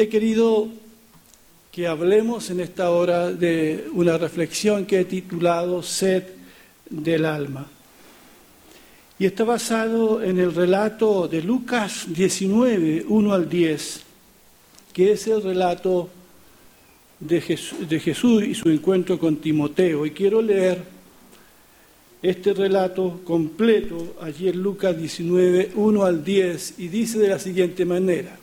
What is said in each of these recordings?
He querido que hablemos en esta hora de una reflexión que he titulado Sed del alma. Y está basado en el relato de Lucas 19, 1 al 10, que es el relato de Jesús, y su encuentro con Timoteo. Y quiero leer este relato completo allí en Lucas 19, 1 al 10, y dice de la siguiente manera.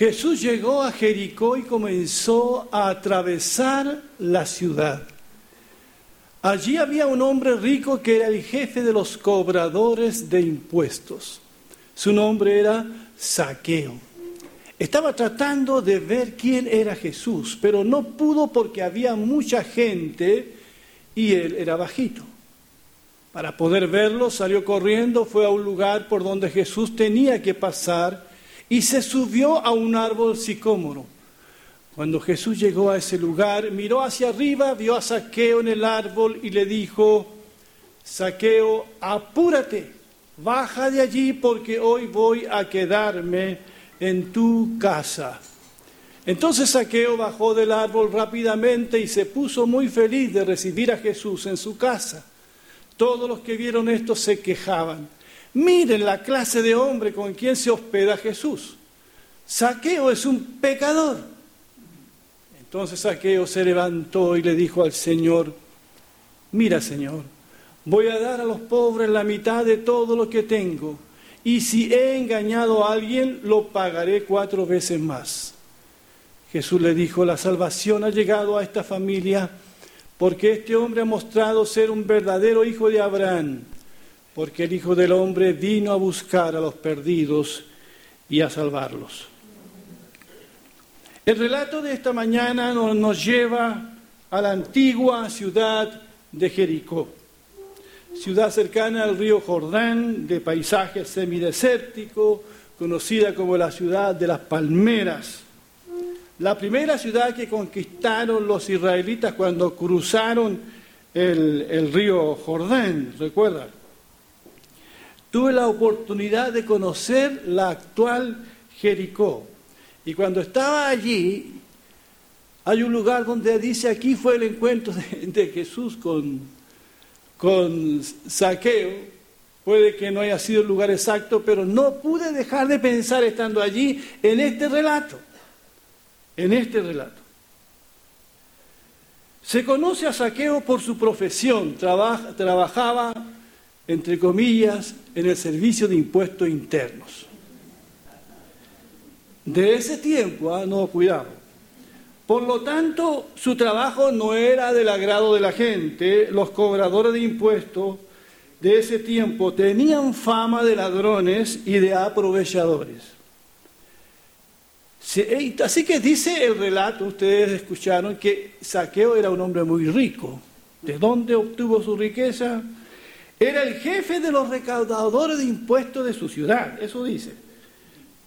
Jesús llegó a Jericó y comenzó a atravesar la ciudad. Allí había un hombre rico que era el jefe de los cobradores de impuestos. Su nombre era Saqueo. Estaba tratando de ver quién era Jesús, pero no pudo porque había mucha gente y él era bajito. Para poder verlo salió corriendo, fue a un lugar por donde Jesús tenía que pasar y se subió a un árbol sicómoro. Cuando Jesús llegó a ese lugar, miró hacia arriba, vio a Saqueo en el árbol y le dijo, Saqueo, apúrate, baja de allí porque hoy voy a quedarme en tu casa. Entonces Saqueo bajó del árbol rápidamente y se puso muy feliz de recibir a Jesús en su casa. Todos los que vieron esto se quejaban. Miren la clase de hombre con quien se hospeda Jesús. Saqueo es un pecador. Entonces Saqueo se levantó y le dijo al Señor, mira Señor, voy a dar a los pobres la mitad de todo lo que tengo, y si he engañado a alguien, lo pagaré cuatro veces más. Jesús le dijo, la salvación ha llegado a esta familia porque este hombre ha mostrado ser un verdadero hijo de Abraham porque el Hijo del Hombre vino a buscar a los perdidos y a salvarlos. El relato de esta mañana nos lleva a la antigua ciudad de Jericó, ciudad cercana al río Jordán, de paisaje semidesértico, conocida como la ciudad de las palmeras. La primera ciudad que conquistaron los israelitas cuando cruzaron el, río Jordán, ¿recuerdan? Tuve la oportunidad de conocer la actual Jericó. Y cuando estaba allí, hay un lugar donde dice, aquí fue el encuentro de, Jesús con, con Saqueo. Puede que no haya sido el lugar exacto, pero no pude dejar de pensar estando allí en este relato. En este relato. Se conoce a Saqueo por su profesión. trabajaba entre comillas, en el servicio de impuestos internos. De ese tiempo, ah, no, cuidado. Por lo tanto, su trabajo no era del agrado de la gente. Los cobradores de impuestos de ese tiempo tenían fama de ladrones y de aprovechadores. Así que dice el relato, ustedes escucharon, que Saqueo era un hombre muy rico. ¿De dónde obtuvo su riqueza? Era el jefe de los recaudadores de impuestos de su ciudad, eso dice.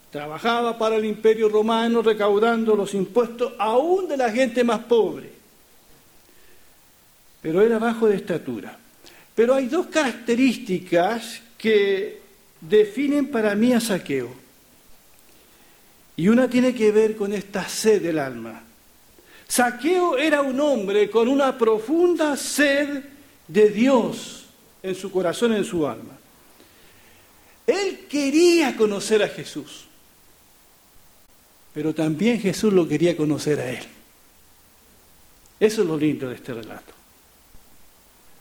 Trabajaba para el imperio romano recaudando los impuestos aún de la gente más pobre. Pero era bajo de estatura. Pero hay dos características que definen para mí a Saqueo. Y una tiene que ver con esta sed del alma. Saqueo era un hombre con una profunda sed de Dios en su corazón, en su alma. Él quería conocer a Jesús, pero también Jesús lo quería conocer a él. Eso es lo lindo de este relato.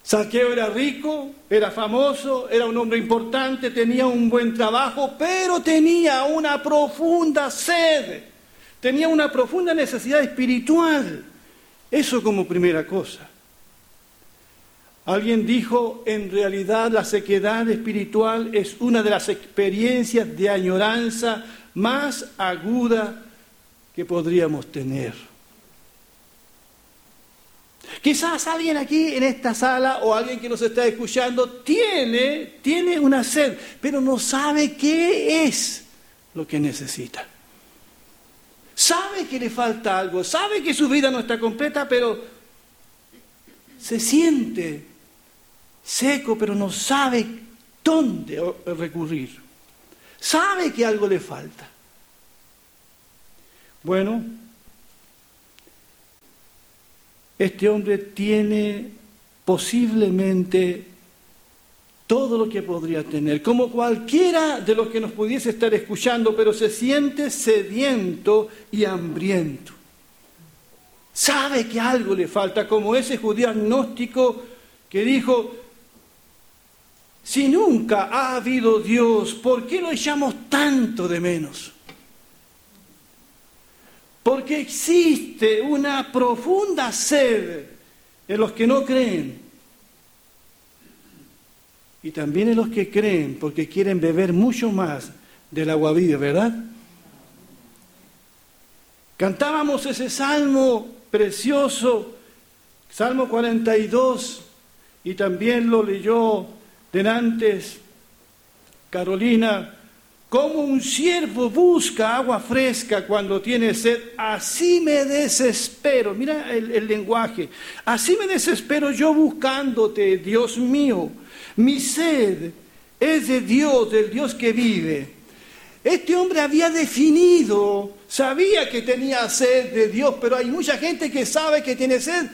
Saqueo era rico, era famoso, era un hombre importante, tenía un buen trabajo, pero tenía una profunda sed, tenía una profunda necesidad espiritual. Eso como primera cosa. Alguien dijo, en realidad la sequedad espiritual es una de las experiencias de añoranza más aguda que podríamos tener. Quizás alguien aquí en esta sala o alguien que nos está escuchando tiene, tiene una sed, pero no sabe qué es lo que necesita. Sabe que le falta algo, sabe que su vida no está completa, pero se siente seco, pero no sabe dónde recurrir. Sabe que algo le falta. Bueno, este hombre tiene posiblemente todo lo que podría tener, como cualquiera de los que nos pudiese estar escuchando, pero se siente sediento y hambriento. Sabe que algo le falta, como ese judío agnóstico que dijo, si nunca ha habido Dios, ¿por qué lo echamos tanto de menos? Porque existe una profunda sed en los que no creen y también en los que creen porque quieren beber mucho más del agua viva, ¿verdad? Cantábamos ese salmo precioso, Salmo 42, y también lo leyó denantes Carolina, como un siervo busca agua fresca cuando tiene sed, así me desespero. Mira el, el, lenguaje. Así me desespero yo buscándote, Dios mío. Mi sed es de Dios, del Dios que vive. Este hombre había definido, sabía que tenía sed de Dios, pero hay mucha gente que sabe que tiene sed,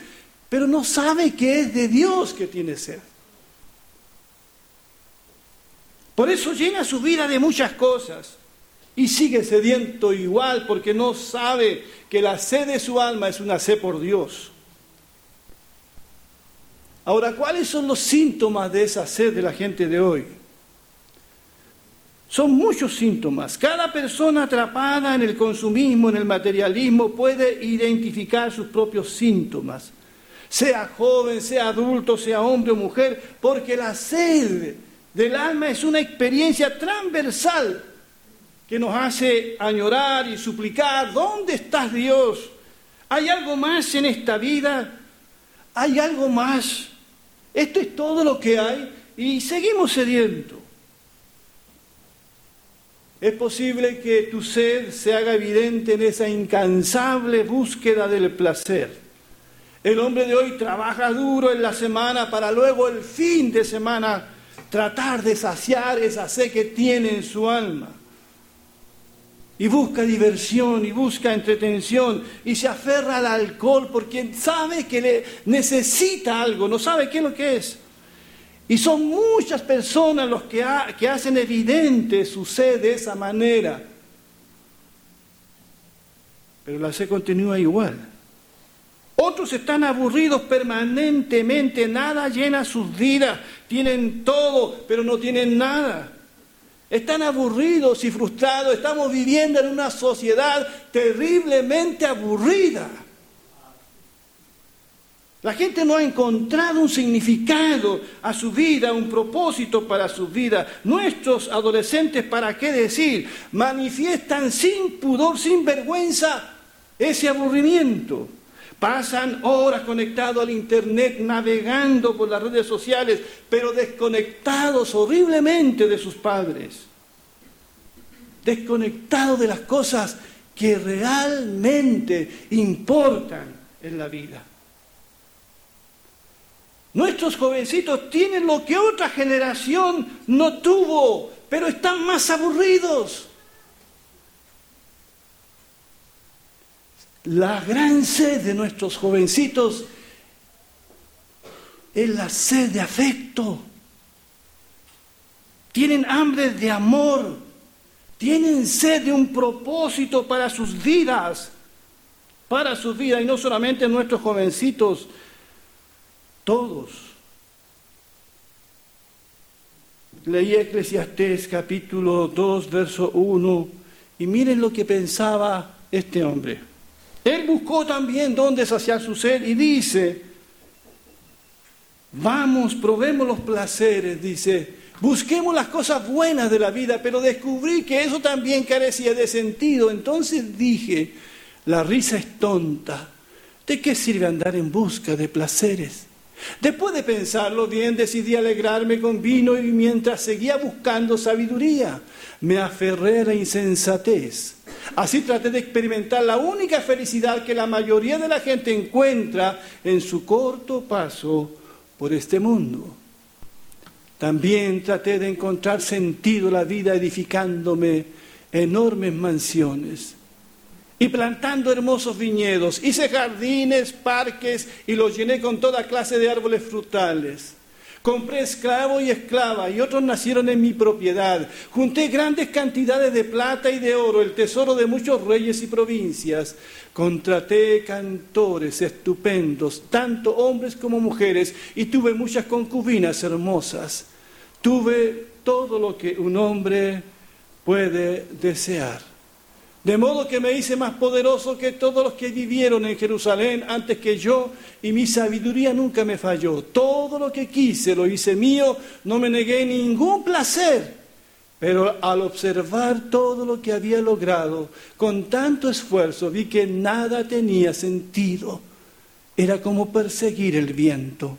pero no sabe que es de Dios que tiene sed. Por eso llena su vida de muchas cosas y sigue sediento igual porque no sabe que la sed de su alma es una sed por Dios. Ahora, ¿cuáles son los síntomas de esa sed de la gente de hoy? Son muchos síntomas. Cada persona atrapada en el consumismo, en el materialismo, puede identificar sus propios síntomas. Sea joven, sea adulto, sea hombre o mujer, porque la sed del alma es una experiencia transversal que nos hace añorar y suplicar, ¿dónde estás Dios? ¿Hay algo más en esta vida? ¿Hay algo más? Esto es todo lo que hay y seguimos sediento. Es posible que tu sed se haga evidente en esa incansable búsqueda del placer. El hombre de hoy trabaja duro en la semana para luego el fin de semana tratar de saciar esa sed que tiene en su alma. Y busca diversión y busca entretención y se aferra al alcohol porque sabe que le necesita algo, no sabe qué es lo que es. Y son muchas personas los que, que hacen evidente su sed de esa manera. Pero la sed continúa igual. Otros están aburridos permanentemente, nada llena sus vidas, tienen todo, pero no tienen nada. Están aburridos y frustrados, estamos viviendo en una sociedad terriblemente aburrida. La gente no ha encontrado un significado a su vida, un propósito para su vida. Nuestros adolescentes, ¿para qué decir? Manifiestan sin pudor, sin vergüenza ese aburrimiento. Pasan horas conectados al Internet, navegando por las redes sociales, pero desconectados horriblemente de sus padres. Desconectados de las cosas que realmente importan en la vida. Nuestros jovencitos tienen lo que otra generación no tuvo, pero están más aburridos. La gran sed de nuestros jovencitos es la sed de afecto. Tienen hambre de amor. Tienen sed de un propósito para sus vidas. Para sus vidas. Y no solamente nuestros jovencitos. Todos. Leí Eclesiastés capítulo 2, verso 1. Y miren lo que pensaba este hombre. Él buscó también dónde saciar su sed y dice, vamos, probemos los placeres, dice, busquemos las cosas buenas de la vida, pero descubrí que eso también carecía de sentido. Entonces dije, la risa es tonta. ¿De qué sirve andar en busca de placeres? Después de pensarlo bien, decidí alegrarme con vino y mientras seguía buscando sabiduría, me aferré a la insensatez. Así traté de experimentar la única felicidad que la mayoría de la gente encuentra en su corto paso por este mundo. También traté de encontrar sentido la vida edificándome enormes mansiones. y plantando hermosos viñedos. Hice jardines, parques y los llené con toda clase de árboles frutales. Compré esclavo y esclava y otros nacieron en mi propiedad. Junté grandes cantidades de plata y de oro, el tesoro de muchos reyes y provincias. Contraté cantores estupendos, tanto hombres como mujeres, y tuve muchas concubinas hermosas. Tuve todo lo que un hombre puede desear. De modo que me hice más poderoso que todos los que vivieron en Jerusalén antes que yo, y mi sabiduría nunca me falló. Todo lo que quise lo hice mío, no me negué ningún placer. Pero al observar todo lo que había logrado con tanto esfuerzo, vi que nada tenía sentido. Era como perseguir el viento.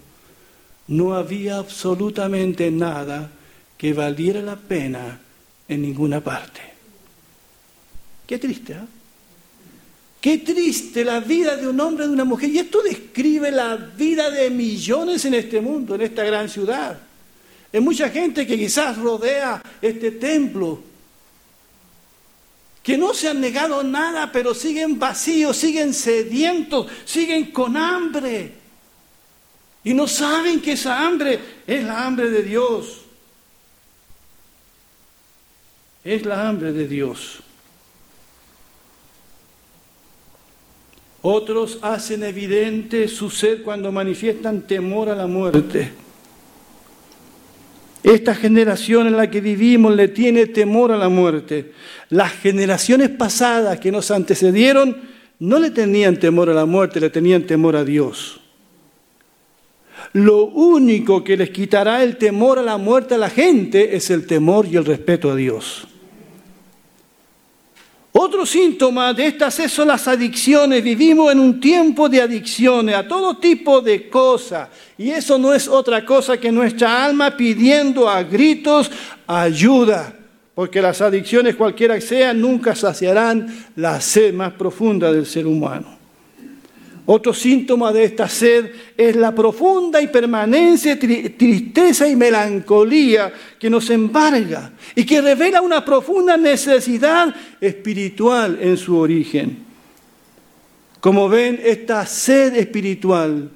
No había absolutamente nada que valiera la pena en ninguna parte. Qué triste, ¿eh? Qué triste la vida de un hombre de una mujer. Y esto describe la vida de millones en este mundo, en esta gran ciudad. Hay mucha gente que quizás rodea este templo, que no se han negado nada, pero siguen vacíos, siguen sedientos, siguen con hambre. Y no saben que esa hambre es la hambre de Dios. Es la hambre de Dios. Otros hacen evidente su sed cuando manifiestan temor a la muerte. Esta generación en la que vivimos le tiene temor a la muerte. Las generaciones pasadas que nos antecedieron no le tenían temor a la muerte, le tenían temor a Dios. Lo único que les quitará el temor a la muerte a la gente es el temor y el respeto a Dios. Otro síntoma de estas son las adicciones. Vivimos en un tiempo de adicciones a todo tipo de cosas. Y eso no es otra cosa que nuestra alma pidiendo a gritos ayuda. Porque las adicciones, cualquiera que sean, nunca saciarán la sed más profunda del ser humano. Otro síntoma de esta sed es la profunda y permanente tristeza y melancolía que nos embarga y que revela una profunda necesidad espiritual en su origen. Como ven, esta sed espiritual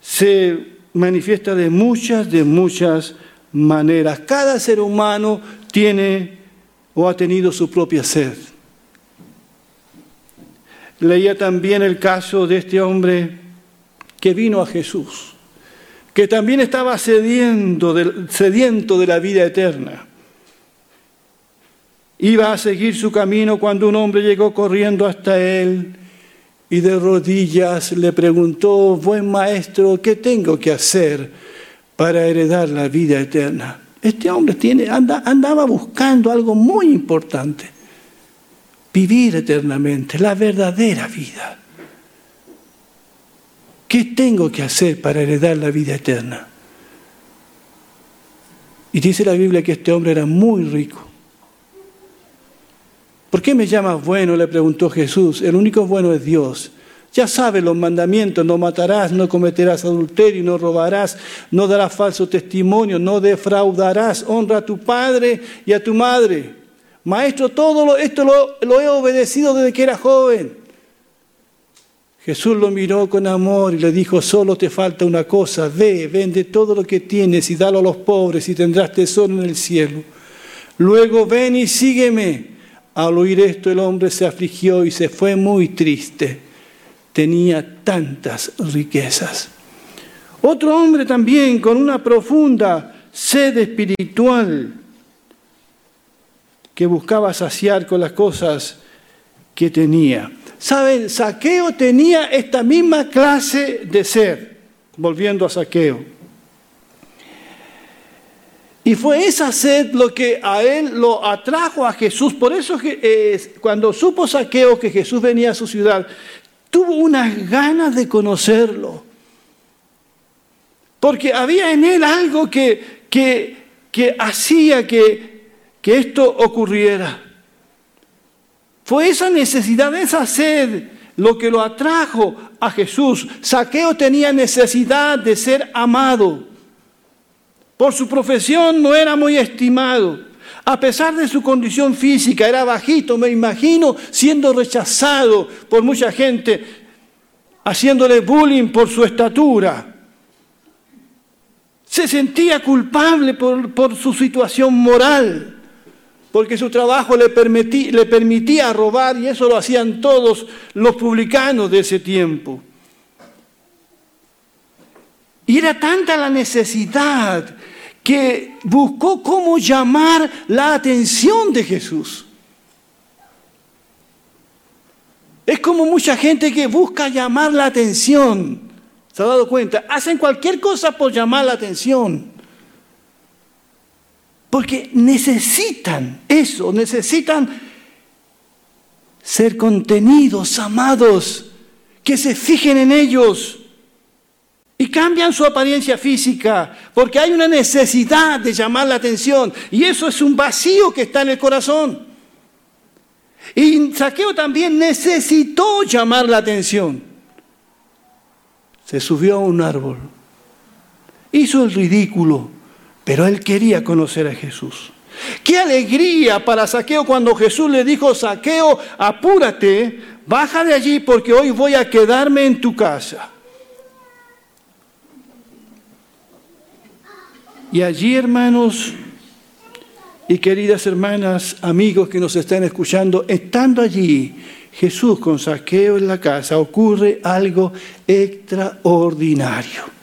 se manifiesta de muchas, de muchas maneras. Cada ser humano tiene o ha tenido su propia sed. Leía también el caso de este hombre que vino a Jesús, que también estaba sediento de la vida eterna. Iba a seguir su camino cuando un hombre llegó corriendo hasta él y de rodillas le preguntó, buen maestro, ¿qué tengo que hacer para heredar la vida eterna? Este hombre tiene, andaba buscando algo muy importante vivir eternamente, la verdadera vida. ¿Qué tengo que hacer para heredar la vida eterna? Y dice la Biblia que este hombre era muy rico. ¿Por qué me llamas bueno? le preguntó Jesús. El único bueno es Dios. Ya sabes los mandamientos, no matarás, no cometerás adulterio, no robarás, no darás falso testimonio, no defraudarás, honra a tu padre y a tu madre. Maestro, todo esto lo, he obedecido desde que era joven. Jesús lo miró con amor y le dijo, solo te falta una cosa, ve, vende todo lo que tienes y dalo a los pobres y tendrás tesoro en el cielo. Luego ven y sígueme. Al oír esto el hombre se afligió y se fue muy triste. Tenía tantas riquezas. Otro hombre también con una profunda sed espiritual que buscaba saciar con las cosas que tenía. Saben, Saqueo tenía esta misma clase de ser, volviendo a Saqueo. Y fue esa sed lo que a él lo atrajo a Jesús. Por eso eh, cuando supo Saqueo que Jesús venía a su ciudad, tuvo unas ganas de conocerlo. Porque había en él algo que, que, que hacía que que esto ocurriera. Fue esa necesidad, esa sed, lo que lo atrajo a Jesús. Saqueo tenía necesidad de ser amado. Por su profesión no era muy estimado. A pesar de su condición física, era bajito, me imagino, siendo rechazado por mucha gente, haciéndole bullying por su estatura. Se sentía culpable por, por su situación moral, porque su trabajo le, permitía robar y eso lo hacían todos los publicanos de ese tiempo. Y era tanta la necesidad que buscó cómo llamar la atención de Jesús. Es como mucha gente que busca llamar la atención. ¿Se ha dado cuenta? Hacen cualquier cosa por llamar la atención. Porque necesitan eso, necesitan ser contenidos, amados, que se fijen en ellos. Y cambian su apariencia física porque hay una necesidad de llamar la atención y eso es un vacío que está en el corazón. Y Saqueo también necesitó llamar la atención. Se subió a un árbol, hizo el ridículo, pero él quería conocer a Jesús. Qué alegría para Saqueo cuando Jesús le dijo, Saqueo, apúrate, baja de allí porque hoy voy a quedarme en tu casa. Y allí, hermanos y queridas hermanas, amigos que nos están escuchando, estando allí, Jesús con saqueo en la casa, ocurre algo extraordinario.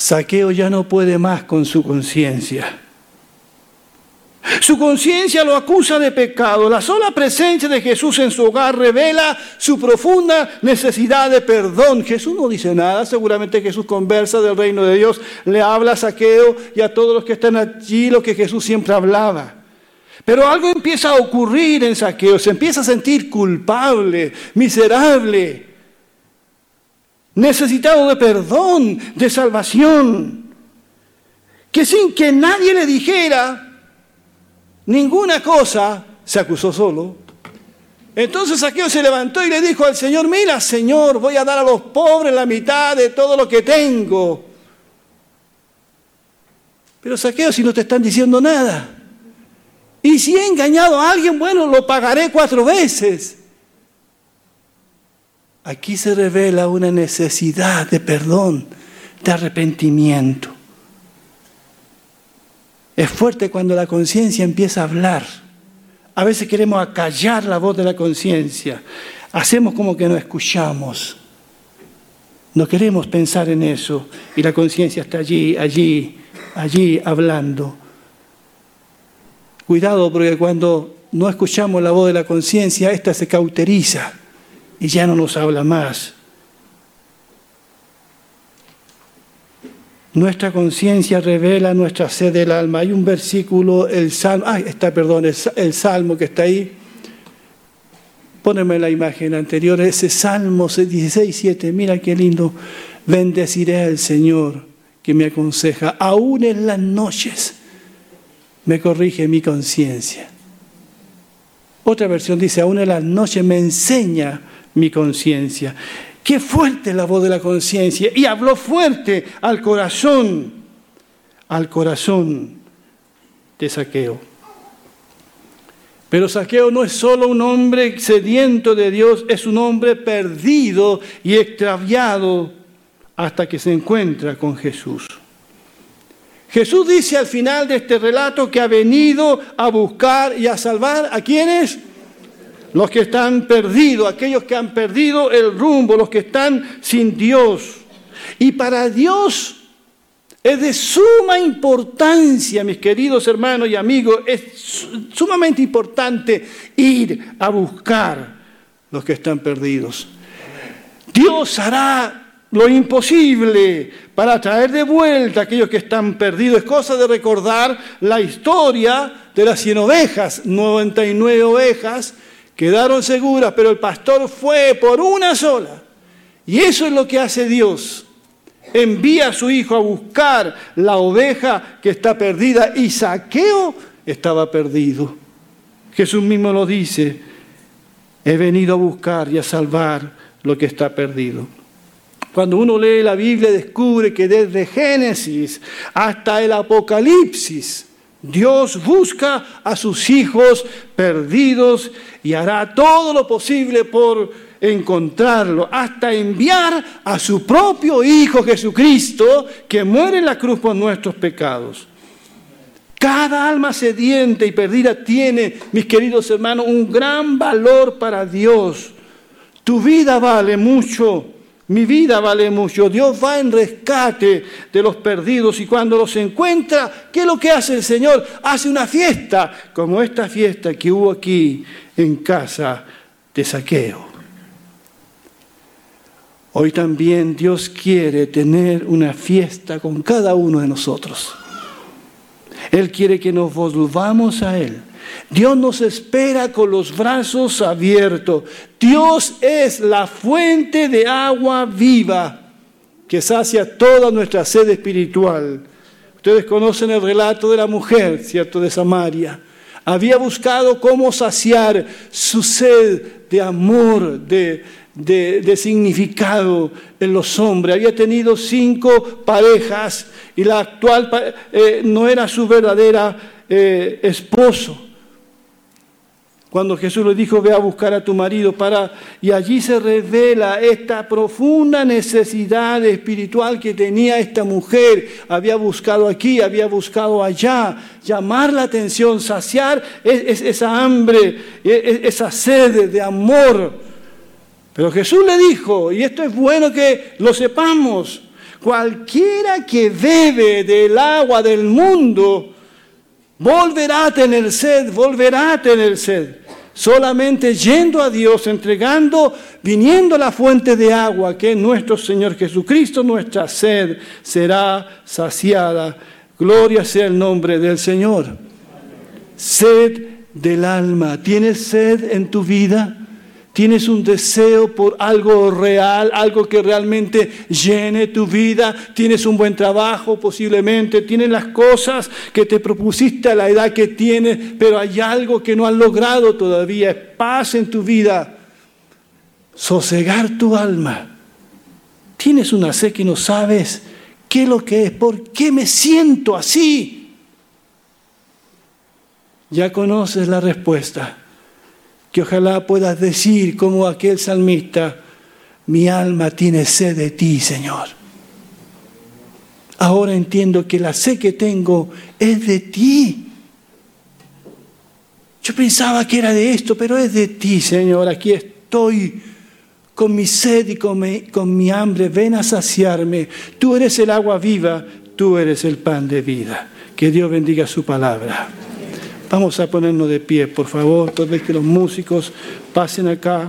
Saqueo ya no puede más con su conciencia. Su conciencia lo acusa de pecado. La sola presencia de Jesús en su hogar revela su profunda necesidad de perdón. Jesús no dice nada, seguramente Jesús conversa del reino de Dios, le habla a Saqueo y a todos los que están allí lo que Jesús siempre hablaba. Pero algo empieza a ocurrir en Saqueo, se empieza a sentir culpable, miserable, necesitado de perdón, de salvación, que sin que nadie le dijera, ninguna cosa, se acusó solo. Entonces Saqueo se levantó y le dijo al Señor, mira Señor, voy a dar a los pobres la mitad de todo lo que tengo. Pero Saqueo, si no te están diciendo nada. Y si he engañado a alguien, bueno, lo pagaré cuatro veces. Aquí se revela una necesidad de perdón, de arrepentimiento. Es fuerte cuando la conciencia empieza a hablar. A veces queremos acallar la voz de la conciencia. Hacemos como que no escuchamos. No queremos pensar en eso. Y la conciencia está allí, allí, allí hablando. Cuidado porque cuando no escuchamos la voz de la conciencia, esta se cauteriza y ya no nos habla más. Nuestra conciencia revela nuestra sed del alma. Hay un versículo, el salmo, ay, está, perdón, el, salmo que está ahí. Póneme la imagen anterior, ese salmo 16, 7. Mira qué lindo. Bendeciré al Señor que me aconseja, aún en las noches me corrige mi conciencia. Otra versión dice, aún en las noches me enseña mi conciencia. Qué fuerte la voz de la conciencia. Y habló fuerte al corazón, al corazón de Saqueo. Pero Saqueo no es solo un hombre sediento de Dios, es un hombre perdido y extraviado hasta que se encuentra con Jesús. Jesús dice al final de este relato que ha venido a buscar y a salvar a quienes? Los que están perdidos, aquellos que han perdido el rumbo, los que están sin Dios. Y para Dios es de suma importancia, mis queridos hermanos y amigos, es sumamente importante ir a buscar los que están perdidos. Dios hará lo imposible para traer de vuelta a aquellos que están perdidos. Es cosa de recordar la historia de las 100 ovejas, 99 ovejas quedaron seguras, pero el pastor fue por una sola. Y eso es lo que hace Dios. Envía a su hijo a buscar la oveja que está perdida y Saqueo estaba perdido. Jesús mismo lo dice, he venido a buscar y a salvar lo que está perdido. Cuando uno lee la Biblia descubre que desde Génesis hasta el Apocalipsis, Dios busca a sus hijos perdidos y hará todo lo posible por encontrarlo, hasta enviar a su propio Hijo Jesucristo, que muere en la cruz por nuestros pecados. Cada alma sediente y perdida tiene, mis queridos hermanos, un gran valor para Dios. Tu vida vale mucho, mi vida vale mucho. Dios va en rescate de los perdidos y cuando los encuentra, ¿qué es lo que hace el Señor? Hace una fiesta, como esta fiesta que hubo aquí en casa de saqueo. Hoy también Dios quiere tener una fiesta con cada uno de nosotros. Él quiere que nos volvamos a Él. Dios nos espera con los brazos abiertos. Dios es la fuente de agua viva que sacia toda nuestra sed espiritual. Ustedes conocen el relato de la mujer, ¿cierto?, de Samaria. Había buscado cómo saciar su sed de amor, de, de, significado en los hombres. Había tenido cinco parejas y la actual eh, no era su verdadera eh, esposo. Cuando Jesús le dijo, ve a buscar a tu marido para... Y allí se revela esta profunda necesidad espiritual que tenía esta mujer. Había buscado aquí, había buscado allá, llamar la atención, saciar esa hambre, e, e, esa sed de amor pero Jesús le dijo, y esto es bueno que lo sepamos, cualquiera que bebe del agua del mundo, volverá a tener sed, volverá a tener sed. Solamente yendo a Dios, entregando, viniendo a la fuente de agua, que es nuestro Señor Jesucristo, nuestra sed será saciada. Gloria sea el nombre del Señor. Sed del alma. ¿Tienes sed en tu vida? Tienes un deseo por algo real, algo que realmente llene tu vida. Tienes un buen trabajo posiblemente. Tienes las cosas que te propusiste a la edad que tienes, pero hay algo que no has logrado todavía. Es paz en tu vida. Sosegar tu alma. Tienes una sed que no sabes qué es lo que es. ¿Por qué me siento así? Ya conoces la respuesta que ojalá puedas decir como aquel salmista, mi alma tiene sed de ti, Señor. Ahora entiendo que la sed que tengo es de ti. Yo pensaba que era de esto, pero es de ti, Señor. Aquí estoy con mi sed y con mi, hambre. Ven a saciarme. Tú eres el agua viva, tú eres el pan de vida. Que Dios bendiga su palabra. Vamos a ponernos de pie, por favor, todos que los músicos pasen acá.